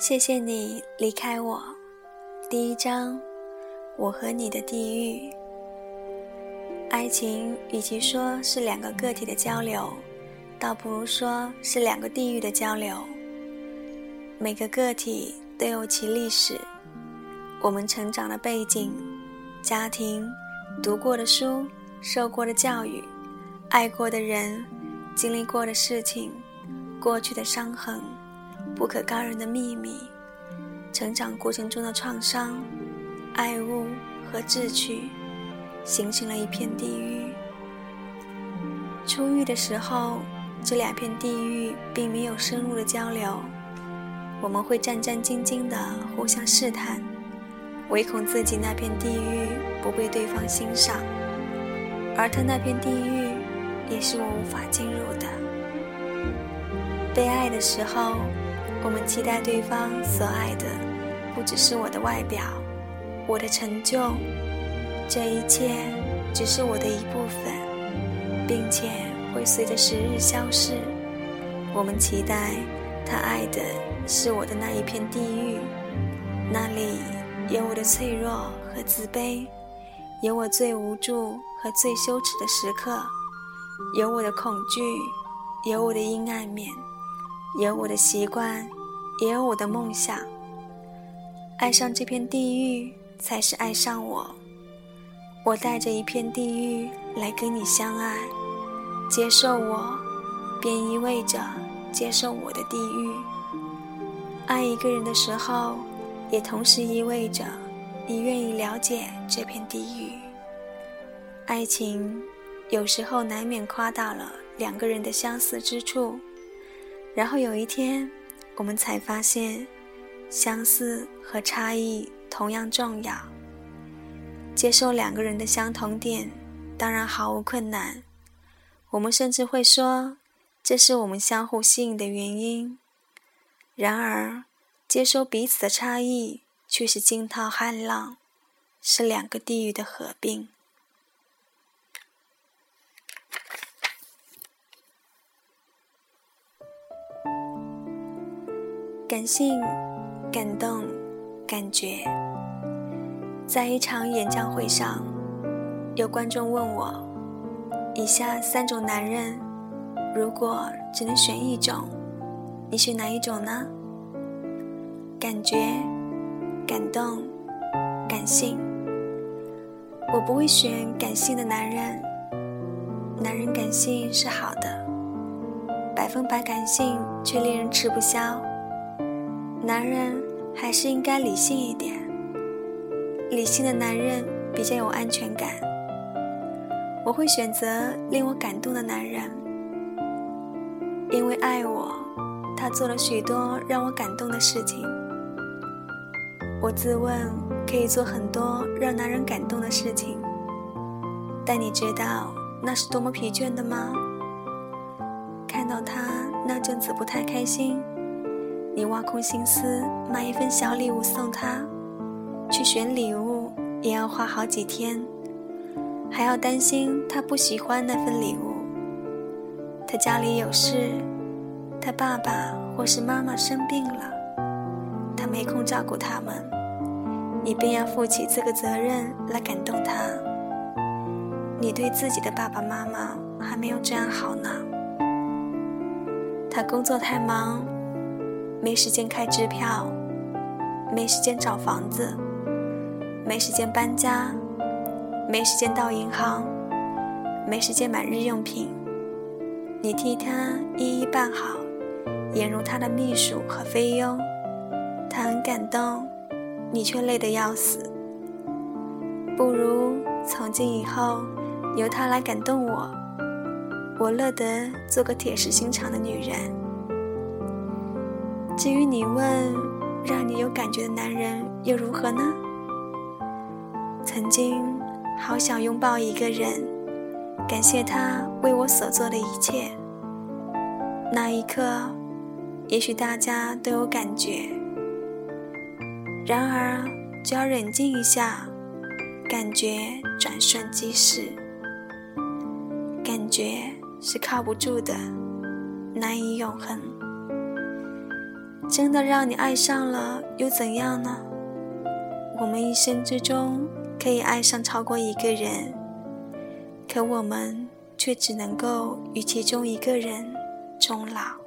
谢谢你离开我。第一章，我和你的地狱。爱情与其说是两个个体的交流，倒不如说是两个地狱的交流。每个个体都有其历史，我们成长的背景、家庭、读过的书、受过的教育、爱过的人、经历过的事情、过去的伤痕。不可告人的秘密，成长过程中的创伤、爱物和志趣，形成了一片地狱。初遇的时候，这两片地狱并没有深入的交流，我们会战战兢兢地互相试探，唯恐自己那片地狱不被对方欣赏，而他那片地狱也是我无法进入的。被爱的时候。我们期待对方所爱的，不只是我的外表，我的成就，这一切只是我的一部分，并且会随着时日消逝。我们期待他爱的是我的那一片地狱，那里有我的脆弱和自卑，有我最无助和最羞耻的时刻，有我的恐惧，有我的阴暗面。有我的习惯，也有我的梦想。爱上这片地狱，才是爱上我。我带着一片地狱来跟你相爱，接受我，便意味着接受我的地狱。爱一个人的时候，也同时意味着你愿意了解这片地狱。爱情有时候难免夸大了两个人的相似之处。然后有一天，我们才发现，相似和差异同样重要。接受两个人的相同点，当然毫无困难。我们甚至会说，这是我们相互吸引的原因。然而，接受彼此的差异，却是惊涛骇浪，是两个地域的合并。感性、感动、感觉。在一场演讲会上，有观众问我：“以下三种男人，如果只能选一种，你选哪一种呢？”感觉、感动、感性。我不会选感性的男人。男人感性是好的，百分百感性却令人吃不消。男人还是应该理性一点。理性的男人比较有安全感。我会选择令我感动的男人，因为爱我，他做了许多让我感动的事情。我自问可以做很多让男人感动的事情，但你知道那是多么疲倦的吗？看到他那阵子不太开心。你挖空心思买一份小礼物送他，去选礼物也要花好几天，还要担心他不喜欢那份礼物。他家里有事，他爸爸或是妈妈生病了，他没空照顾他们，你便要负起这个责任来感动他。你对自己的爸爸妈妈还没有这样好呢。他工作太忙。没时间开支票，没时间找房子，没时间搬家，没时间到银行，没时间买日用品。你替他一一办好，俨如他的秘书和菲佣。他很感动，你却累得要死。不如从今以后由他来感动我，我乐得做个铁石心肠的女人。至于你问，让你有感觉的男人又如何呢？曾经好想拥抱一个人，感谢他为我所做的一切。那一刻，也许大家都有感觉。然而，只要冷静一下，感觉转瞬即逝，感觉是靠不住的，难以永恒。真的让你爱上了，又怎样呢？我们一生之中可以爱上超过一个人，可我们却只能够与其中一个人终老。